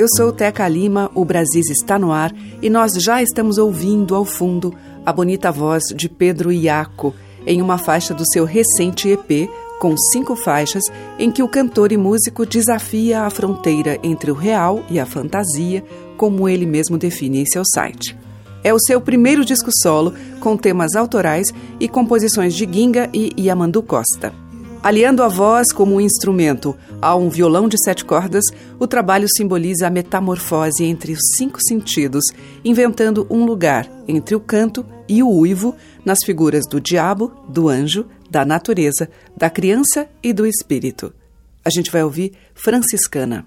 Eu sou Teca Lima, o Brasis está no ar e nós já estamos ouvindo ao fundo a bonita voz de Pedro Iaco em uma faixa do seu recente EP com cinco faixas em que o cantor e músico desafia a fronteira entre o real e a fantasia, como ele mesmo define em seu site. É o seu primeiro disco solo com temas autorais e composições de Ginga e Yamandu Costa. Aliando a voz como um instrumento a um violão de sete cordas, o trabalho simboliza a metamorfose entre os cinco sentidos, inventando um lugar entre o canto e o uivo nas figuras do diabo, do anjo, da natureza, da criança e do espírito. A gente vai ouvir Franciscana.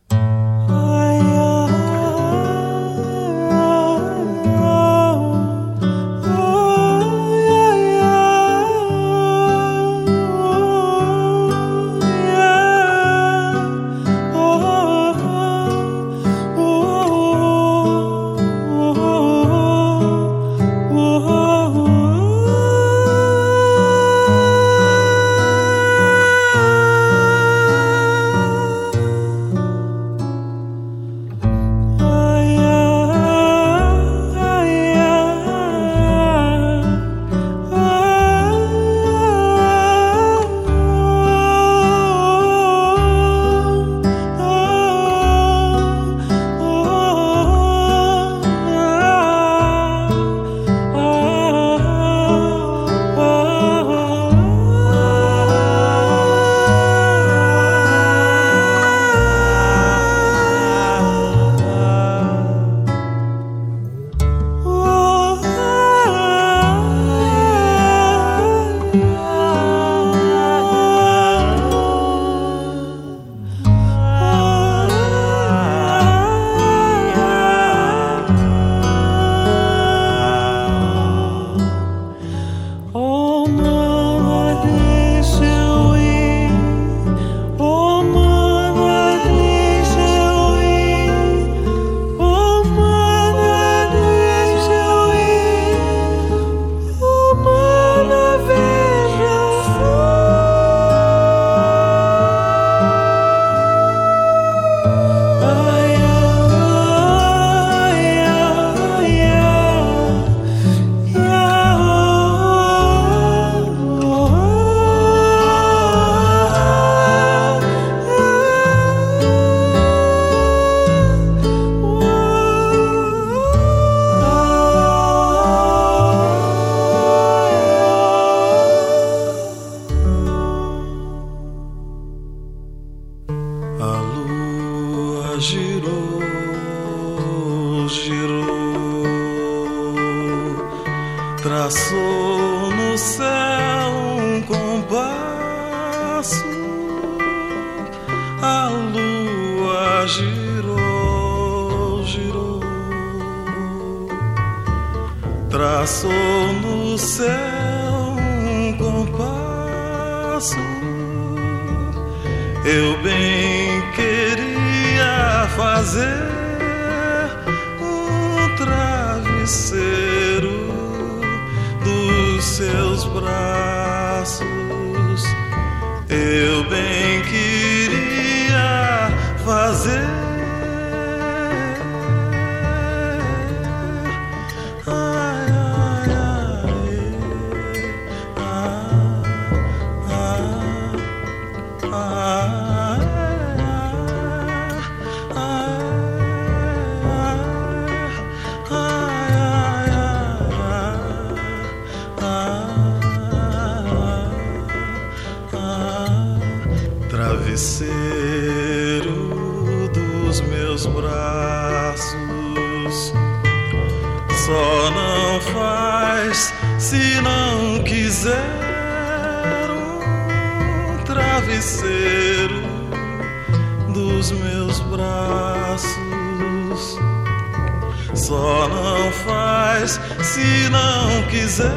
Só não faz se não quiser.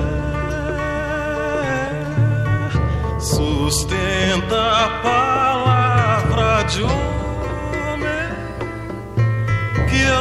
Sustenta a palavra de homem que é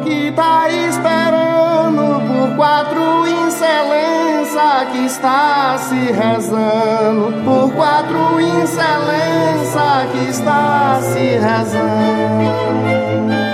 que tá esperando por quatro excelência que está se rezando. Por quatro excelência que está se rezando.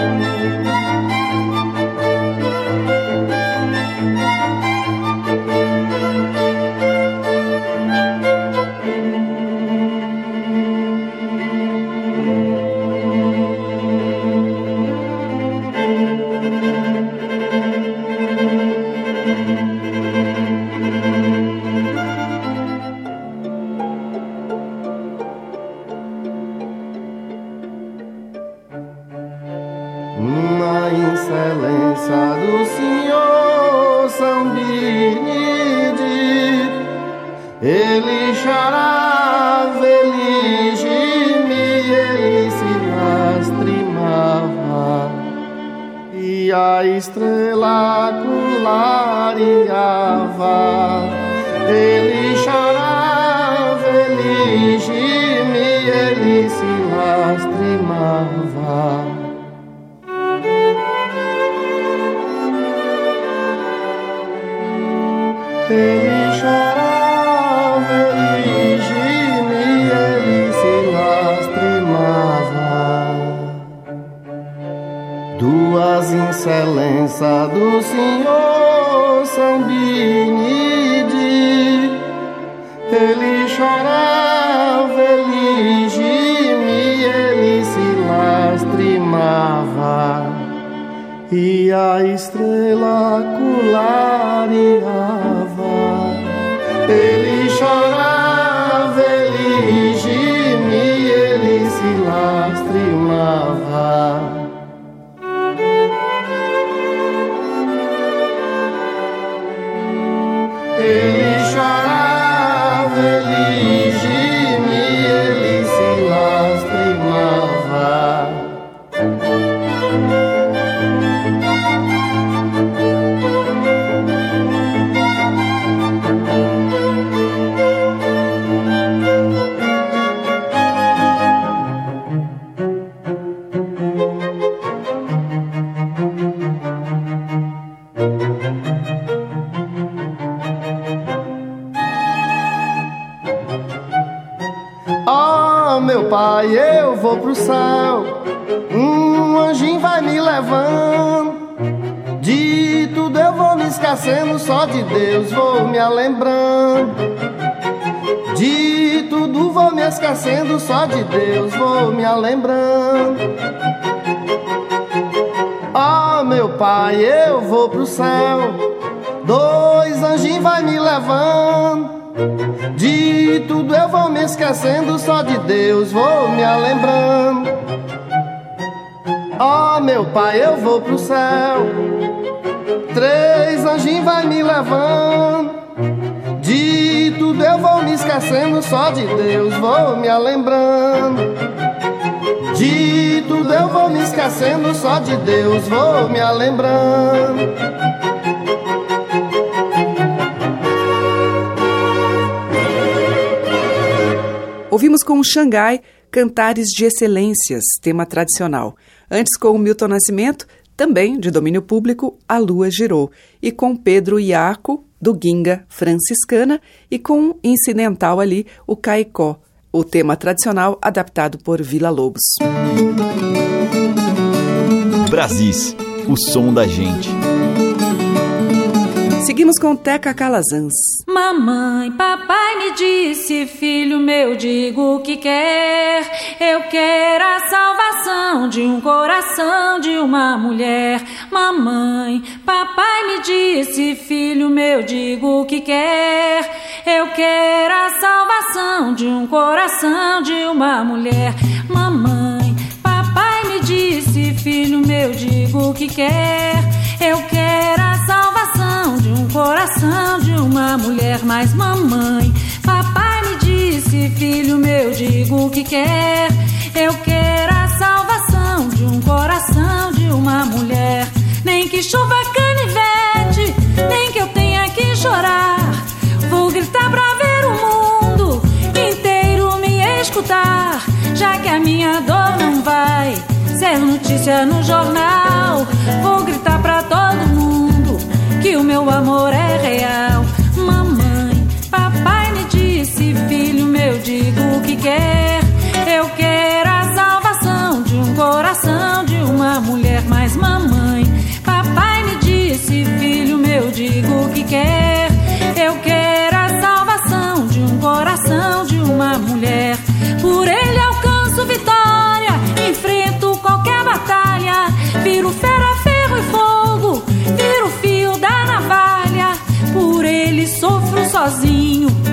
Estrela clareava. Ele chorava, ele gemia, ele se lastimava. Ele Duas excelências do Senhor são benide. Ele chorava, ele gemia, ele se lastimava e a estrela clareava. Vou pro céu. Um anjinho vai me levando. De tudo eu vou me esquecendo, só de Deus vou me lembrando. De tudo vou me esquecendo, só de Deus vou me lembrando. Ah, oh, meu pai, eu vou pro céu. Dois anjinhos vai me levando. De tudo eu vou me esquecendo, só de Deus vou me lembrando. Ó oh, meu pai, eu vou pro céu. Três anjinhos vai me levando. De tudo eu vou me esquecendo, só de Deus vou me lembrando. De tudo eu vou me esquecendo, só de Deus vou me lembrando. Ouvimos com o Xangai Cantares de Excelências, tema tradicional. Antes, com o Milton Nascimento, também de domínio público, A Lua Girou. E com Pedro Iaco, do Ginga Franciscana, e com incidental ali, o Caicó, o tema tradicional adaptado por Vila Lobos. Brasis, o som da gente. Seguimos com Teca Calazans. Mamãe, papai me disse, filho meu, digo o que quer. Eu quero a salvação de um coração de uma mulher. Mamãe, papai me disse, filho meu, digo o que quer. Eu quero a salvação de um coração de uma mulher. Mamãe, papai me disse, filho meu, digo o que quer. Eu quero a salvação de um coração de uma mulher, mas mamãe, papai me disse, filho meu, digo o que quer. Eu quero a salvação de um coração de uma mulher. Nem que chova canivete, nem que eu tenha que chorar. Vou gritar pra ver o mundo inteiro me escutar, já que a minha dor ser notícia no jornal. Vou gritar pra todo mundo que o meu amor é real. Mamãe, papai me disse, filho meu, digo o que quer.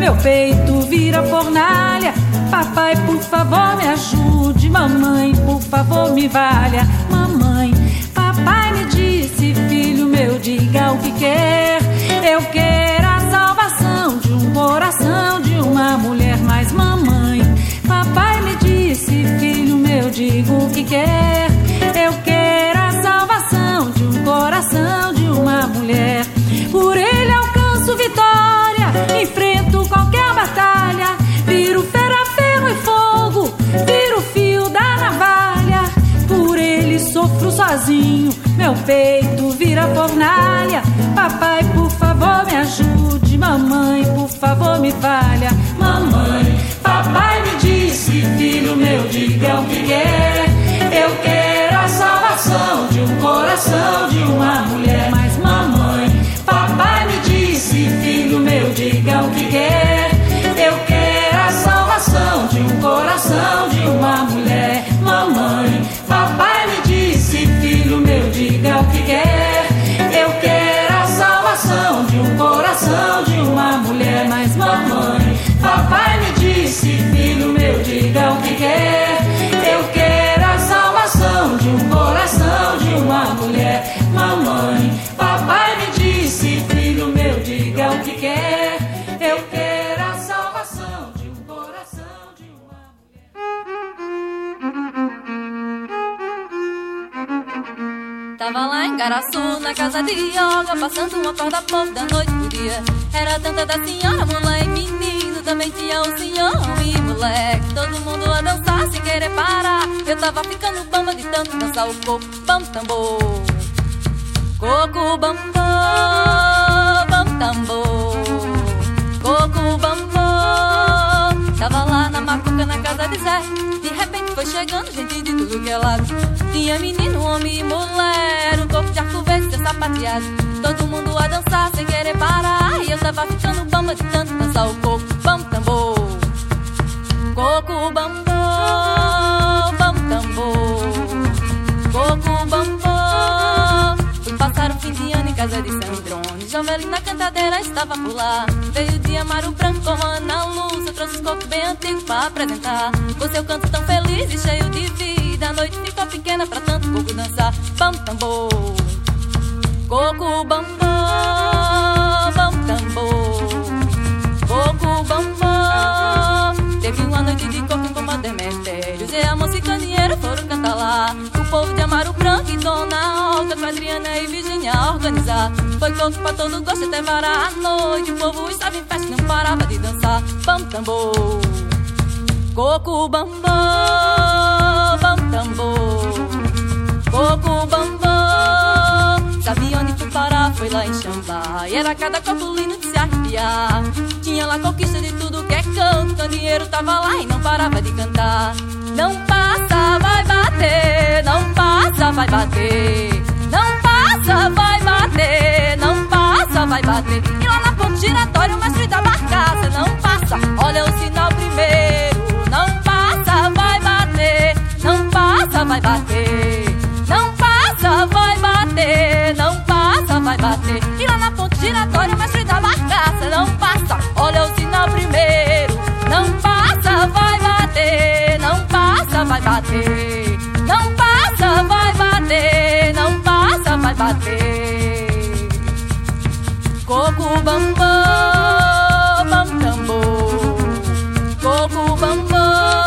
Meu peito vira fornalha. Papai, por favor, me ajude. Mamãe, por favor, me valha. Mamãe, papai me disse, filho meu, diga o que quer. Eu quero a salvação de um coração de uma mulher. Mas, mamãe, papai me disse, filho meu, digo o que quer. Eu quero a salvação de um coração de uma mulher. Meu peito vira fornalha. Papai, por favor, me ajude, mamãe, por favor, me falha. Mamãe, papai me disse, filho meu, diga o que quer. Eu quero a salvação de um coração de uma mulher. Mas mamãe, papai me disse, filho meu, diga o que quer. Eu quero a salvação de um coração de uma mulher. Mamãe, papai Tava lá em Garaçu, na casa de yoga, passando uma porta povo da noite pro dia. Era tanta da senhora, mulher e menino, também tinha um senhor e moleque. Todo mundo a dançar sem querer parar. Eu tava ficando bamba de tanto dançar o coco, bam tambor. Coco bambo, bam tambor. Coco bambo. Tava lá na macuca na casa de Zé. Foi chegando gente de tudo que é lado. Tinha menino, homem e mulher. Um corpo de arco verde, seu sapateado. Todo mundo a dançar sem querer parar. E eu tava ficando bamba de tanto dançar o coco, bam tambor. Coco bam fim de ano em casa de Sandrone. Jovelina cantadeira estava por lá. Veio de Amaro Branco com Ana Luz. Eu trouxe os cocos bem antigos pra apresentar. Com seu canto tão feliz e cheio de vida. A noite ficou pequena pra tanto pouco dançar. Bam tambor. Coco bambo, bam tambor. Coco bambo. Teve uma noite de coco em Bomba Demetérios. E cantar lá. O povo de Amaro Branco e Dona Olga, com Adriana e Virginia a organizar. Foi coco pra todo gosto até varar a noite. O povo estava em festa não parava de dançar. Bam tambor. Coco bambo, bam tambor. Coco onde fui parar? Foi lá em Xambá. E era cada copo lindo de se arrepiar. Tinha lá conquista de tudo que é canto. Candeeiro tava lá e não parava de cantar. Não passa, vai bater. Não passa, vai bater. Não passa, vai bater. Não passa, vai bater. E lá na ponte giratória o mestre da barcaça. Não passa, olha o sinal primeiro. Não passa, vai bater. Não passa, vai bater. Não passa, vai bater. Não passa, vai bater. E lá na ponte giratória o mestre da barcaça. Não passa, olha o sinal primeiro. Vai bater. Não passa, vai bater. Não passa, vai bater. Coco bambo, bam. Coco bambo,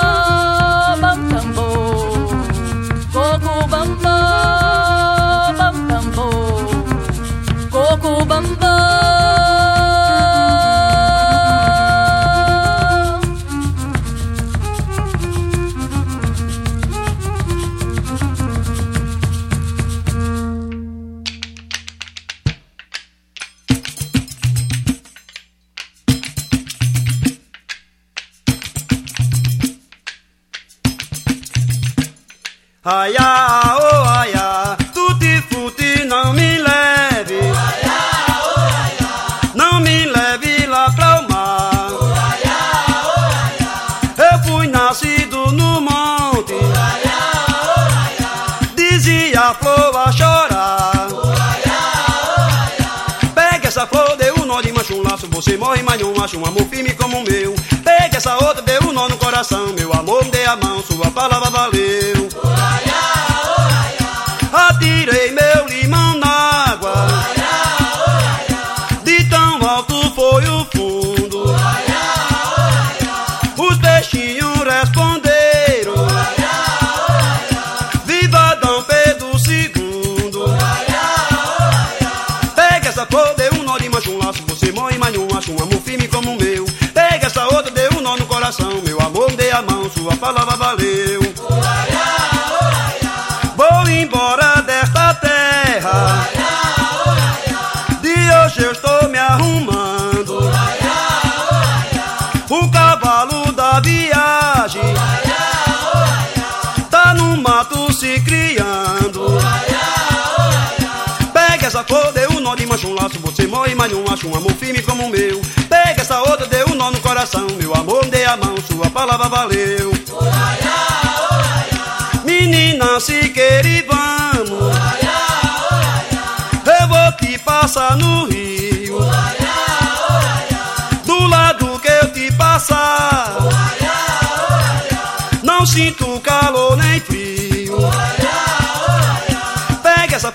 um amor firme como o meu. Pega essa outra, deu um nó no coração. Meu amor, me dê a mão, sua palavra valeu. Mas não acha um amor firme como o meu. Pega essa outra, deu um nó no coração, meu amor, me dê a mão, sua palavra valeu. Menina, se quer e vamos. Eu vou te passar no rio. Do lado que eu te passar. Não sinto calor nem frio.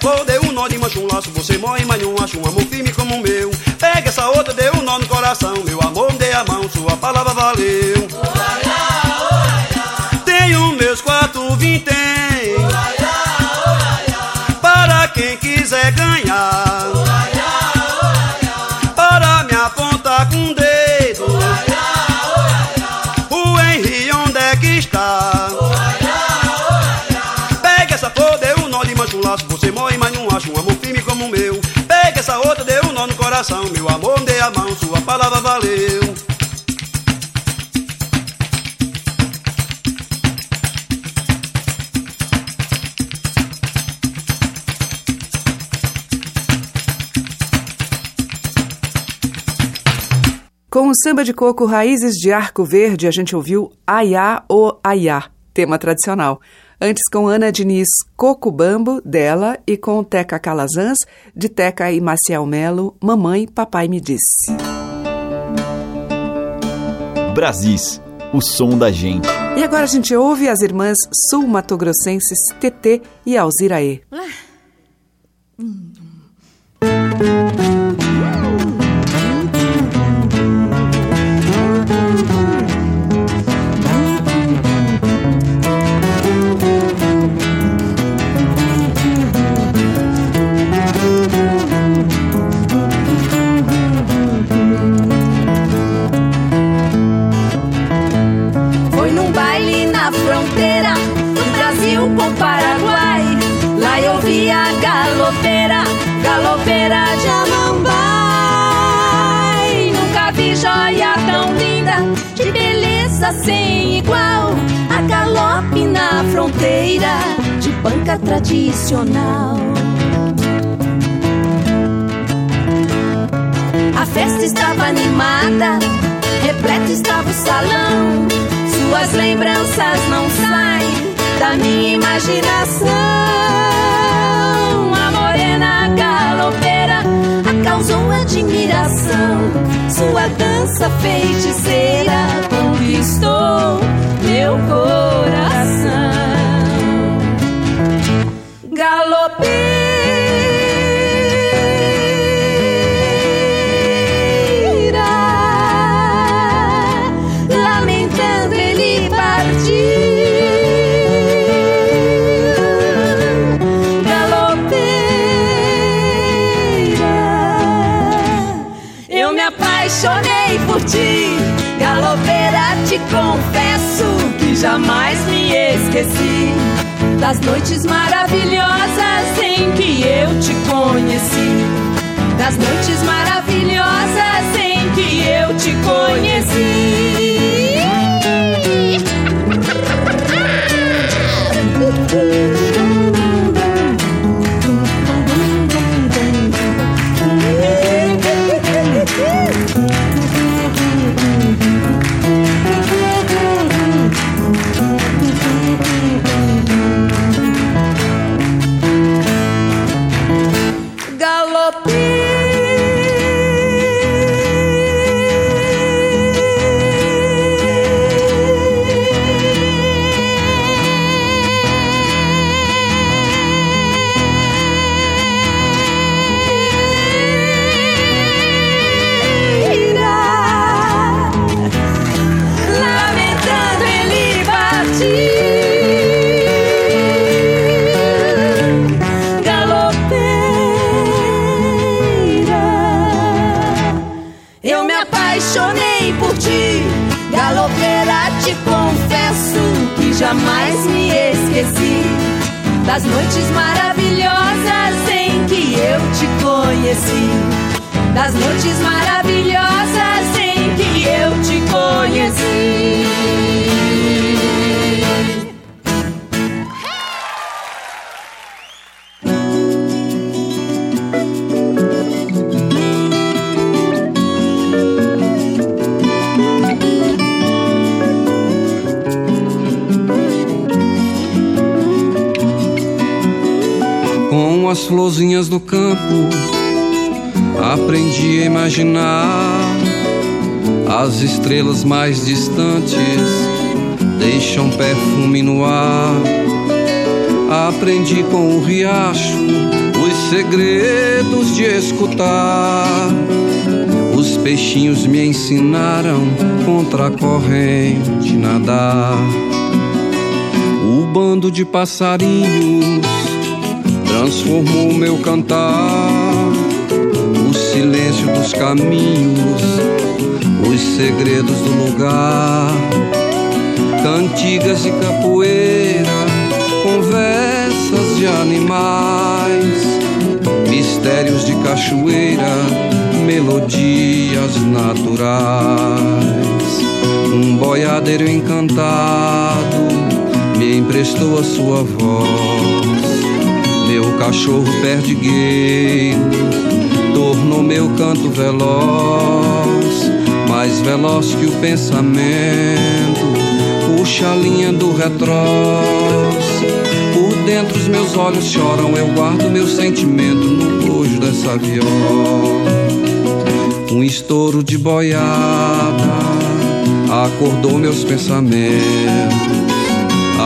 Flor, deu um nó de mancha, um laço. Você morre, mas não acha um amor firme como o meu. Pega essa outra, deu um nó no coração. Meu amor, me dê a mão, sua palavra valeu. Coração Meu amor, dê a mão, sua palavra valeu Com o samba de coco Raízes de Arco Verde, a gente ouviu Aiá o Aiá, tema tradicional. Antes com Ana Diniz Coco Bambo, dela, e com Teca Calazans, de Teca e Maciel Melo, Mamãe, Papai Me Disse. Brasis, o som da gente. E agora a gente ouve as irmãs sul-matogrossenses TT e Alziraê. Foi igual. A galope na fronteira, de banca tradicional. A festa estava animada, repleto estava o salão. Suas lembranças não saem da minha imaginação. A morena galopeira causou admiração. Sua dança feiticeira conquistou esqueci das noites maravilhosas em que eu te conheci. Das noites maravilhosas em que eu te conheci. As florzinhas do campo, aprendi a imaginar as estrelas mais distantes deixam perfume no ar. Aprendi com o riacho os segredos de escutar. Os peixinhos me ensinaram contra a corrente nadar. O bando de passarinhos transformou meu cantar. O silêncio dos caminhos, os segredos do lugar. Cantigas de capoeira, conversas de animais, mistérios de cachoeira, melodias naturais. Um boiadeiro encantado me emprestou a sua voz. Meu cachorro perdigueiro tornou meu canto veloz, mais veloz que o pensamento. Puxa a linha do retrós. Por dentro os meus olhos choram, eu guardo meu sentimento no bojo dessa viola. Um estouro de boiada acordou meus pensamentos,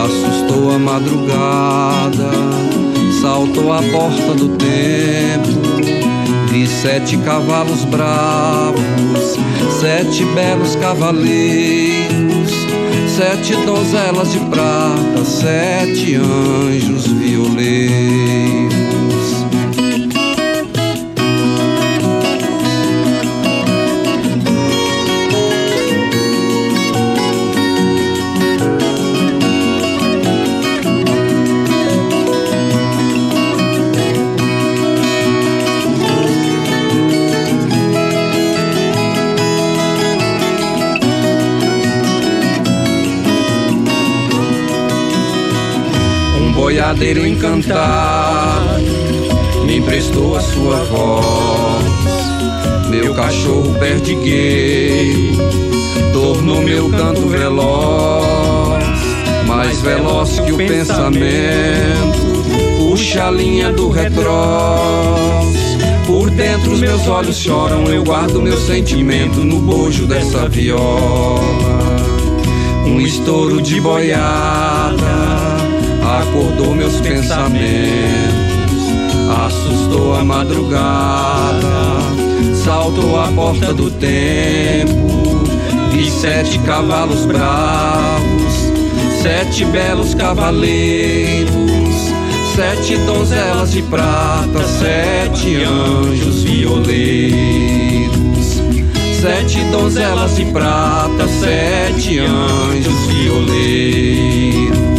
assustou a madrugada, saltou a porta do tempo. Vi sete cavalos bravos, sete belos cavaleiros, sete donzelas de prata, sete anjos violeiros. Boiadeiro encantado me emprestou a sua voz. Meu cachorro perdigueiro tornou meu canto veloz, mais veloz que o pensamento. Puxa a linha do retrós. Por dentro os meus olhos choram, eu guardo meu sentimento no bojo dessa viola. Um estouro de boiada acordou meus pensamentos, assustou a madrugada, saltou a porta do tempo, vi sete cavalos bravos, sete belos cavaleiros, sete donzelas de prata, sete anjos violeiros. Sete donzelas de prata, sete anjos violeiros.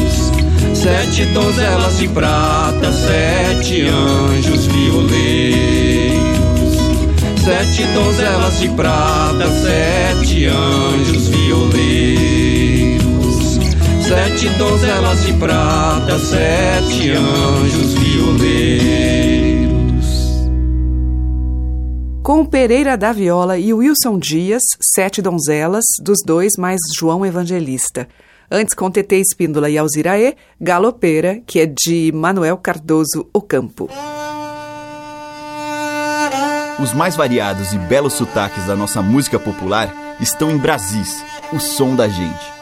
Sete donzelas de prata, sete anjos violeiros. Sete donzelas de prata, sete anjos violeiros. Sete donzelas de prata, sete anjos violeiros. Com Pereira da Viola e Wilson Dias, Sete Donzelas, dos dois mais João Evangelista. Antes, com TT Espíndola e Alziraê, Galopeira, que é de Manuel Cardoso Ocampo. Os mais variados e belos sotaques da nossa música popular estão em Brasis, o som da gente.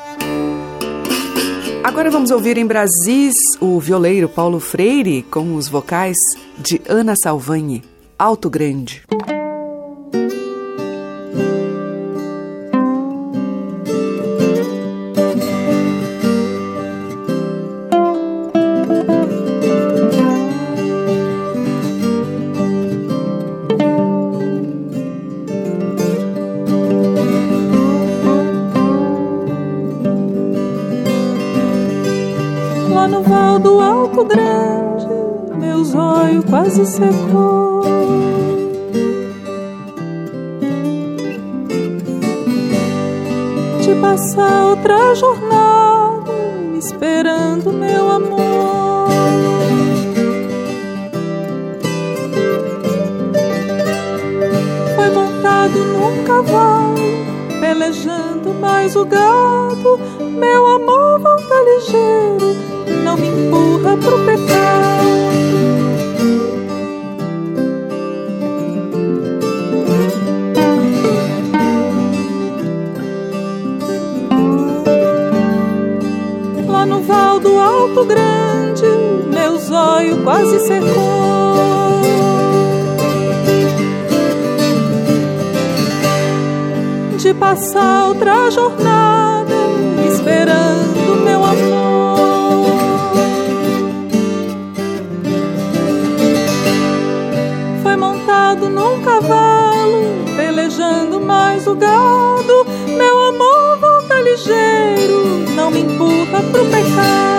Agora vamos ouvir em Brasis o violeiro Paulo Freire com os vocais de Ana Salvani, Alto Grande. Quase secou. De passar outra jornada, esperando meu amor. Foi montado num cavalo, pelejando mais o gado. Meu amor volta ligeiro, não me empurra pro pecado. Quase secou. De passar outra jornada, esperando meu amor. Foi montado num cavalo, pelejando mais o gado. Meu amor volta ligeiro, não me empurra pro pecado.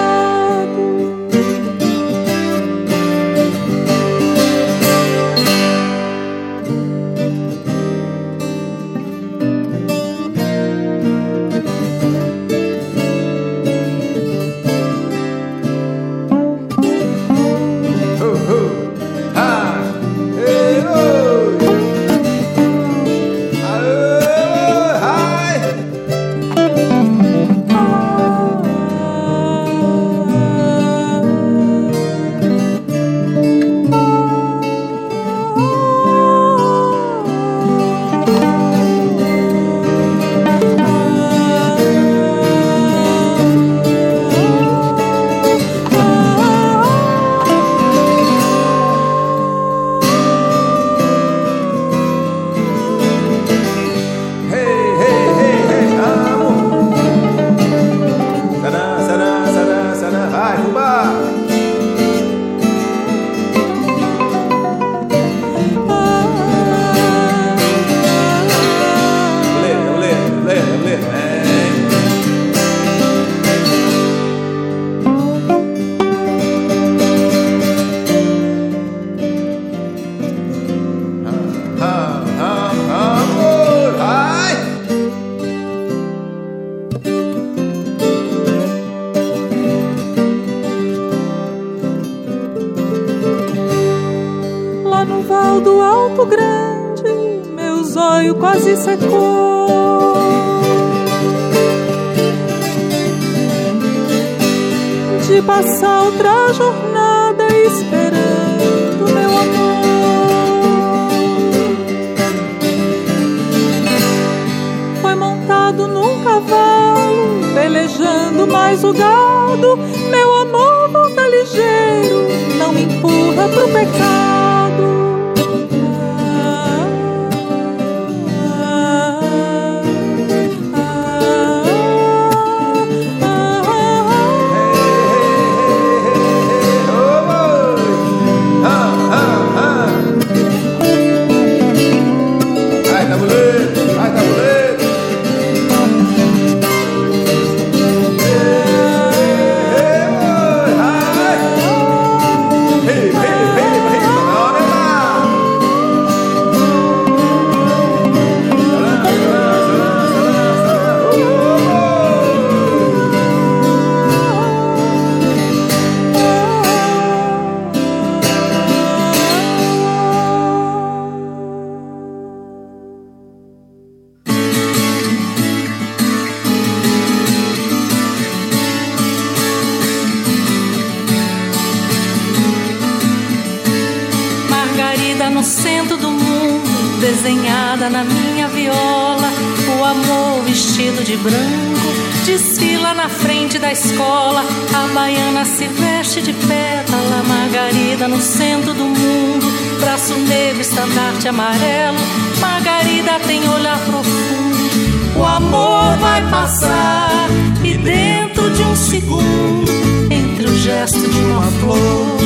Estandarte amarelo. Margarida tem olhar profundo. O amor vai passar e dentro de um segundo, entre o gesto de uma flor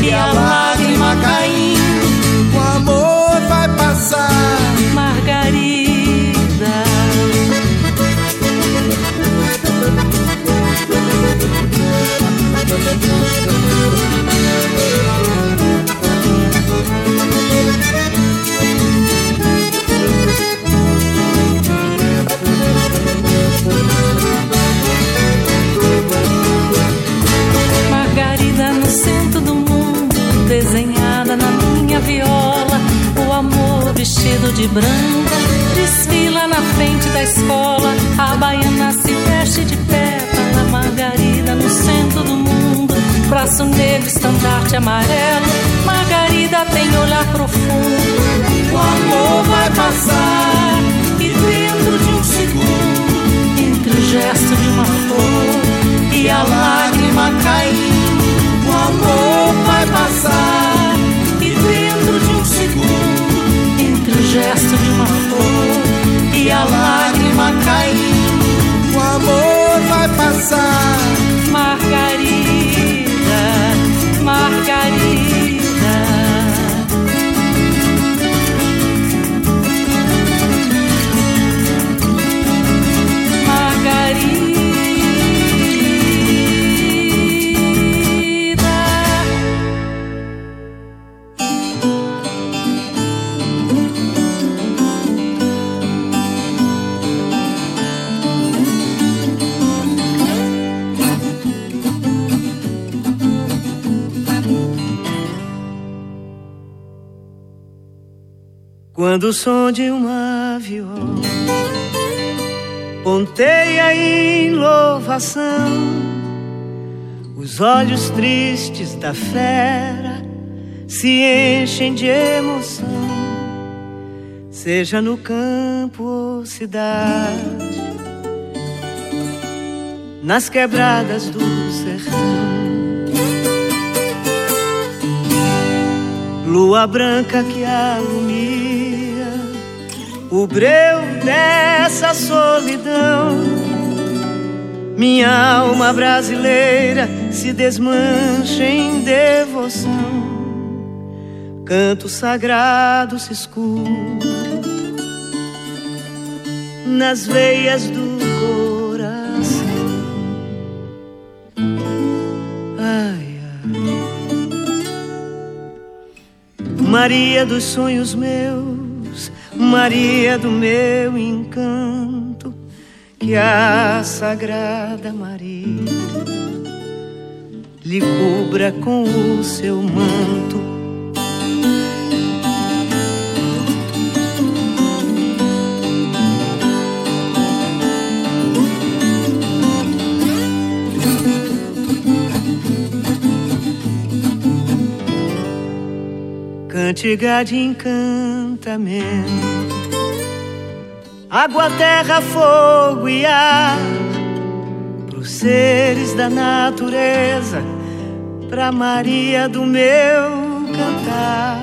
e a lágrima caindo, O amor vai passar. Margarida. De branca, desfila na frente da escola. A baiana se veste de pétala, Margarida no centro do mundo. Braço negro, estandarte amarelo. Margarida tem olhar profundo. O amor vai passar e dentro de um segundo, entre o gesto de uma flor e a lágrima caindo, o amor Quando o som de uma viola ponteia em louvação, os olhos tristes da fera se enchem de emoção, seja no campo ou cidade, nas quebradas do sertão. Lua branca que alumia o breu dessa solidão. Minha alma brasileira se desmancha em devoção. Canto sagrado se escuta nas veias do coração. Ai. Maria dos sonhos meus Maria do meu encanto, que a Sagrada Maria lhe cubra com o seu manto. Cantiga de encantamento água, terra, fogo e ar, pros seres da natureza, pra Maria do meu cantar.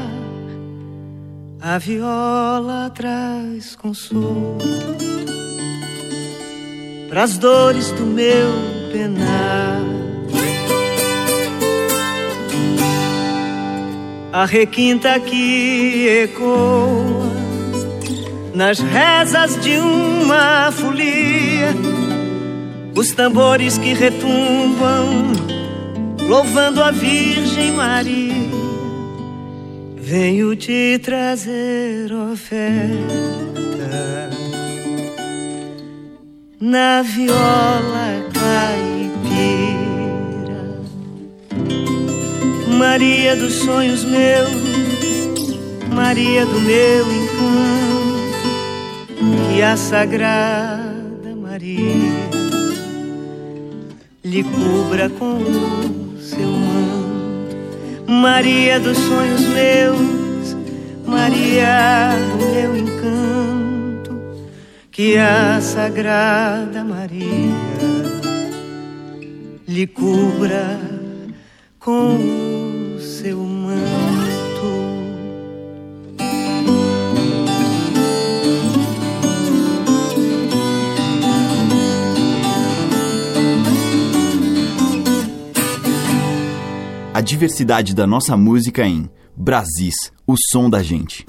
A viola traz consolo pras dores do meu penar. A requinta que ecoa nas rezas de uma folia, os tambores que retumbam, louvando a Virgem Maria. Venho te trazer oferta na viola caipira, Maria dos sonhos meus, Maria do meu encanto que a Sagrada Maria lhe cubra com o seu manto. Maria dos sonhos meus, Maria do meu encanto, que a Sagrada Maria lhe cubra com o seu manto. a diversidade da nossa música em Brasis, o som da gente.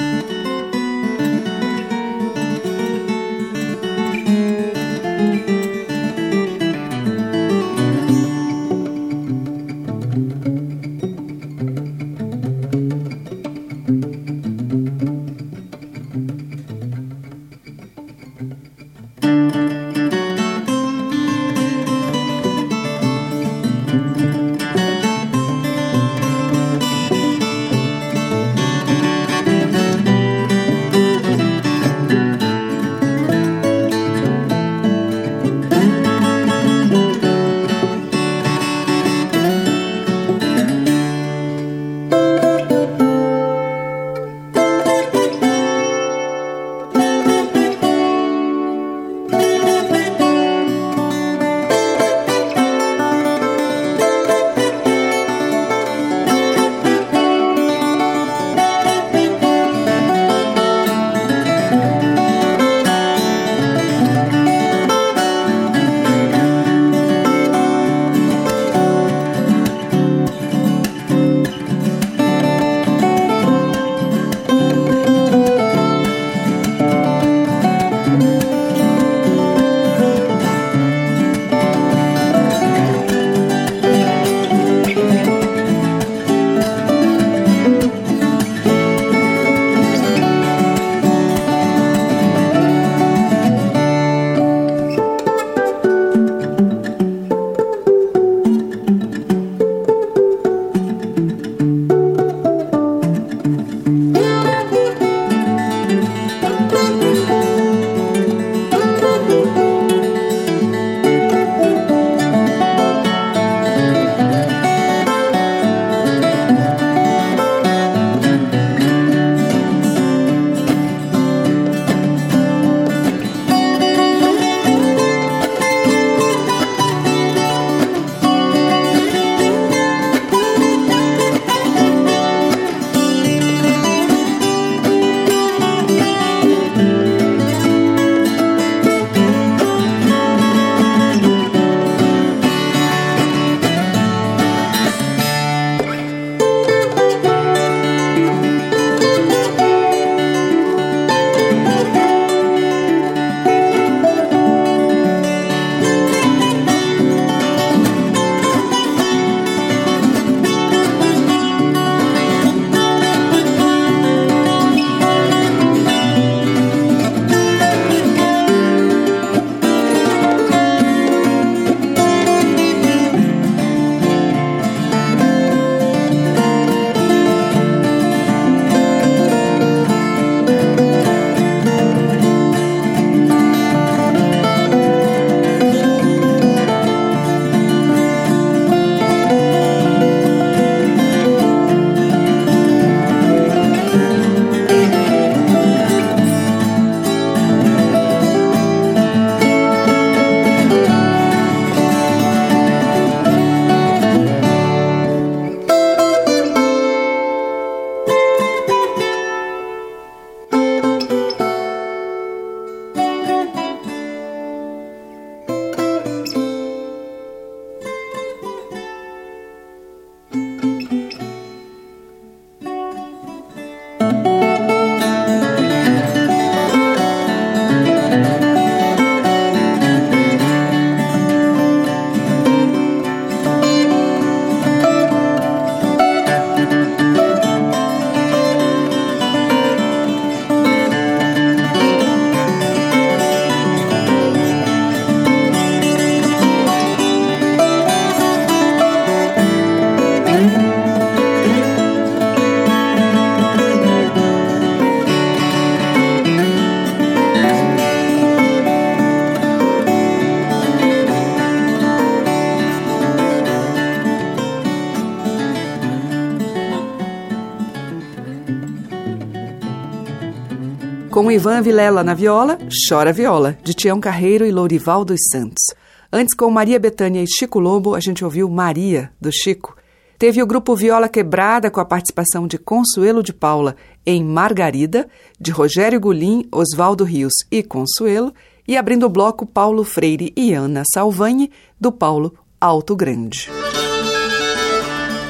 Ivan Vilela na viola, Chora Viola, de Tião Carreiro e Lourival dos Santos. Antes, com Maria Bethânia e Chico Lobo, a gente ouviu Maria, do Chico. Teve o grupo Viola Quebrada com a participação de Consuelo de Paula em Margarida, de Rogério Gulim, Oswaldo Rios e Consuelo, e abrindo o bloco Paulo Freire e Ana Salvani, do Paulo Alto Grande.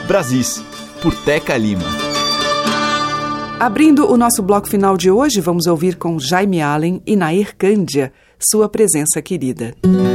Brasis, por Teca Lima. Abrindo o nosso bloco final de hoje, vamos ouvir com Jaime Allen e Nair Cândia, sua presença querida. de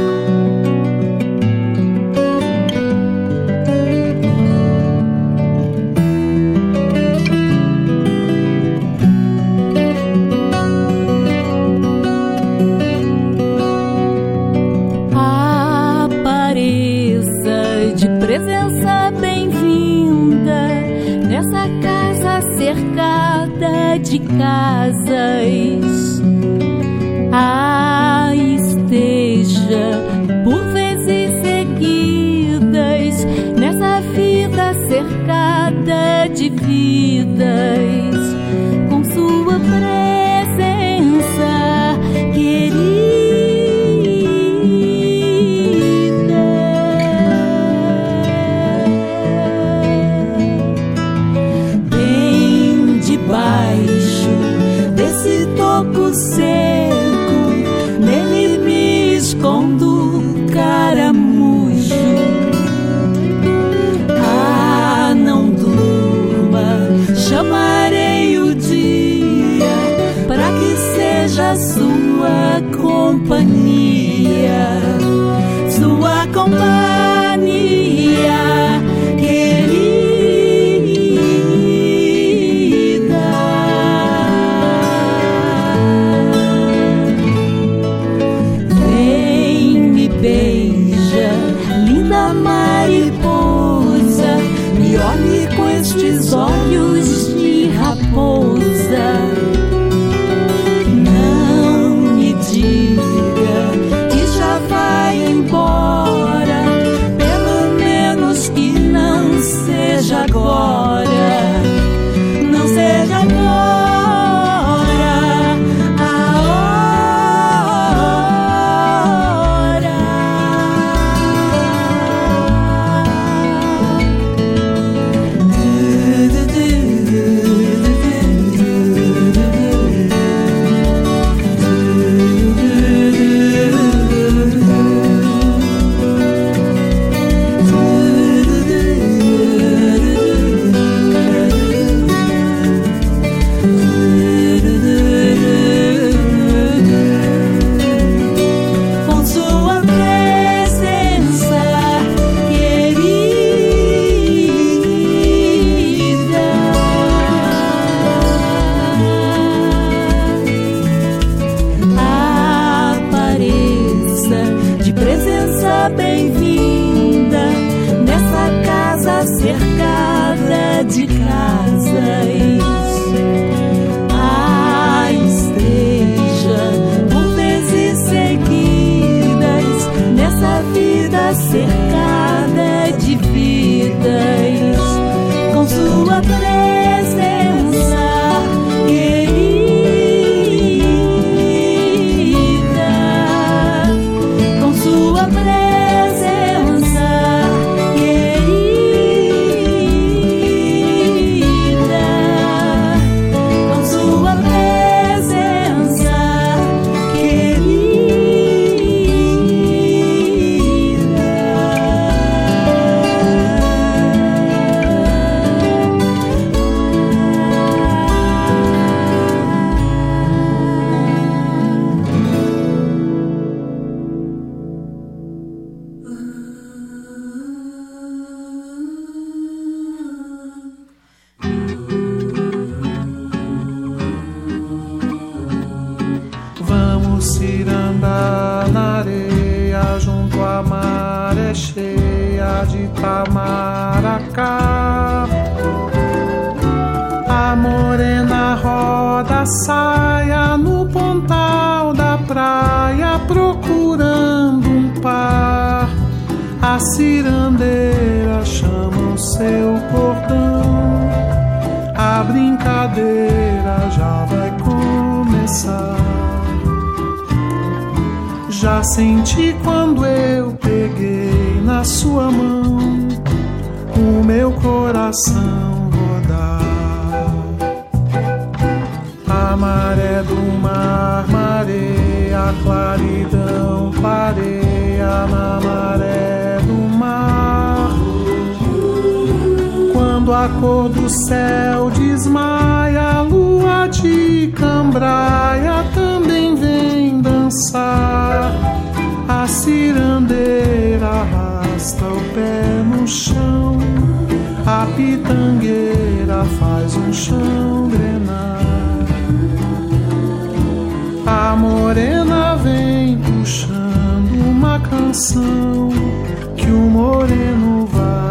canção que o moreno vai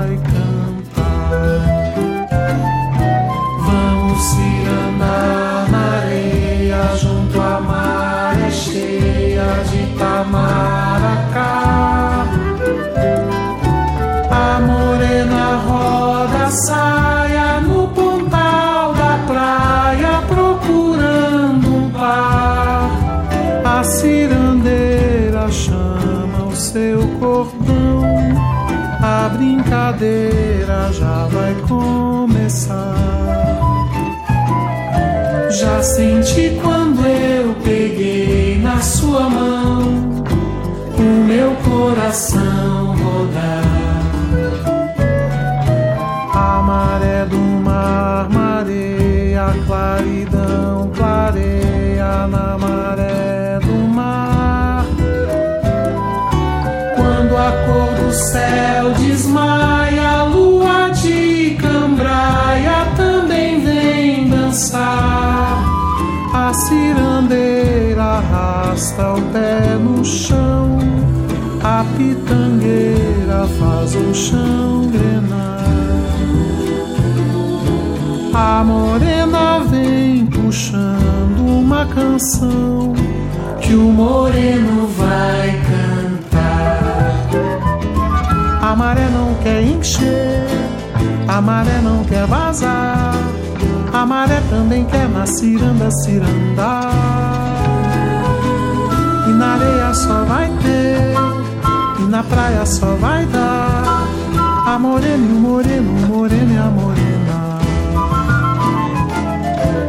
Já chão. A morena vem puxando uma canção que o moreno vai cantar. A maré não quer encher, a maré não quer vazar. A maré também quer na ciranda cirandar. E na areia só vai ter, e na praia só vai dar. Moreno, moreno e a morena.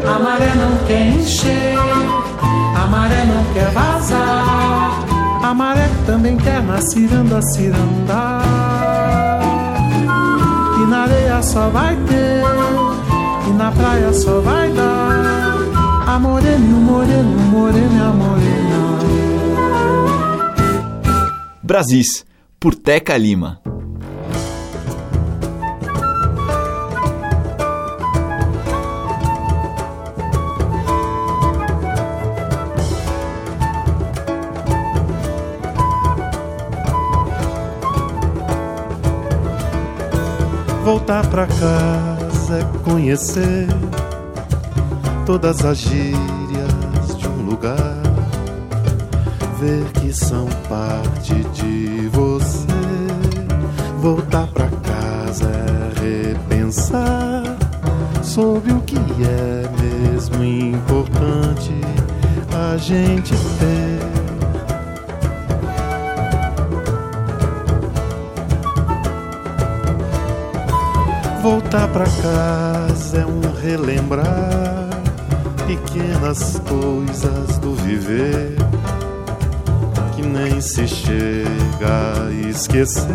A maré não quer encher, a maré não quer vazar. A maré também quer na ciranda cirandar. E na areia só vai ter, e na praia só vai dar. A morena moreno, moreno e a morena. Brasis, por Teca Lima. Voltar pra casa é conhecer todas as gírias de um lugar, ver que são parte de você. Voltar pra casa é repensar sobre o que é mesmo importante a gente ter. Voltar pra casa é um relembrar pequenas coisas do viver que nem se chega a esquecer.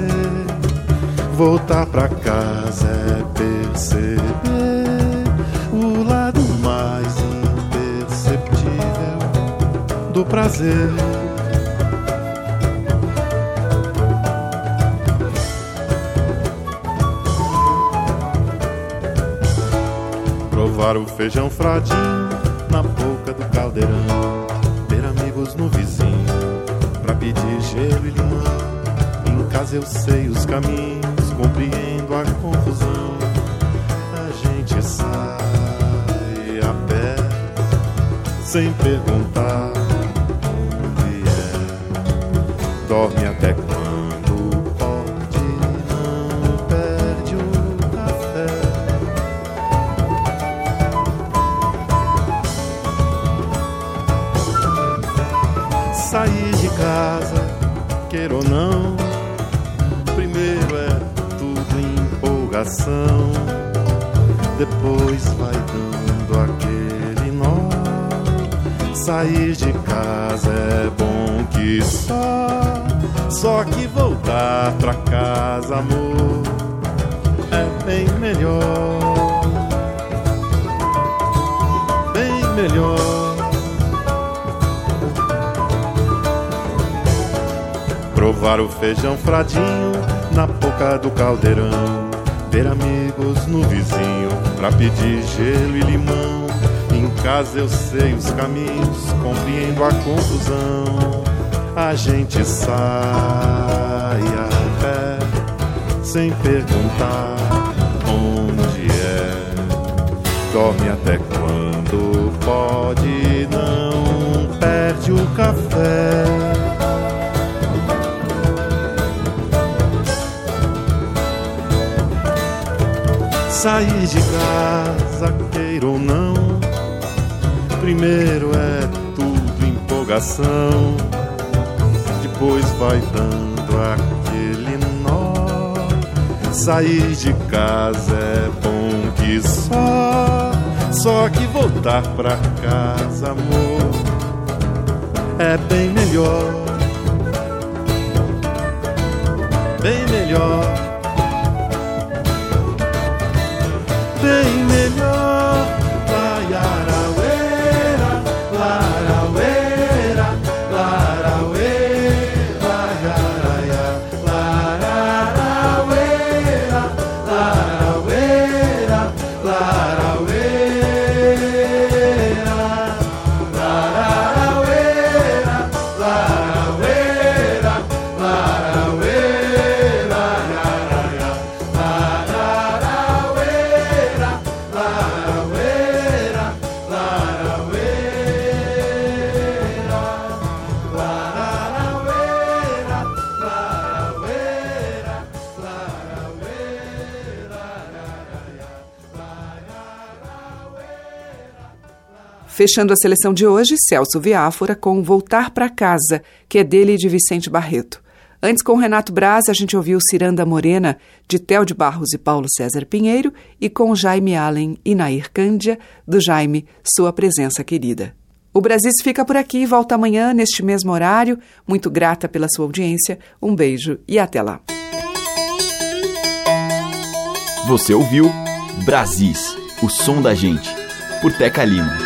Voltar pra casa é perceber o lado mais imperceptível do prazer. Provar o feijão fradinho na boca do caldeirão. Ter amigos no vizinho pra pedir gelo e limão. Em casa eu sei os caminhos, compreendo a confusão. A gente sai a pé sem perguntar onde é. Dorme até quando empolgação, depois vai dando aquele nó. Sair de casa é bom que só, só que voltar pra casa, amor, é bem melhor. Bem melhor. Provar o feijão fradinho na boca do caldeirão. Amigos no vizinho pra pedir gelo e limão. Em casa eu sei os caminhos, compreendo a confusão. A gente sai a pé sem perguntar onde é. Dorme até quando pode, não perde o café. Sair de casa, queira ou não. Primeiro é tudo empolgação, depois vai dando aquele nó. Sair de casa é bom que só, só que voltar pra casa, amor, é bem melhor. Bem melhor bem Fechando a seleção de hoje, Celso Viáfora com Voltar para Casa, que é dele e de Vicente Barreto. Antes, com Renato Braz, a gente ouviu Ciranda Morena, de Tel de Barros e Paulo César Pinheiro, e com Jaime Allen e Nair Cândia, do Jaime, Sua Presença Querida. O Brasil fica por aqui e volta amanhã, neste mesmo horário. Muito grata pela sua audiência. Um beijo e até lá. Você ouviu Brasis, o som da gente, por Teca Lima.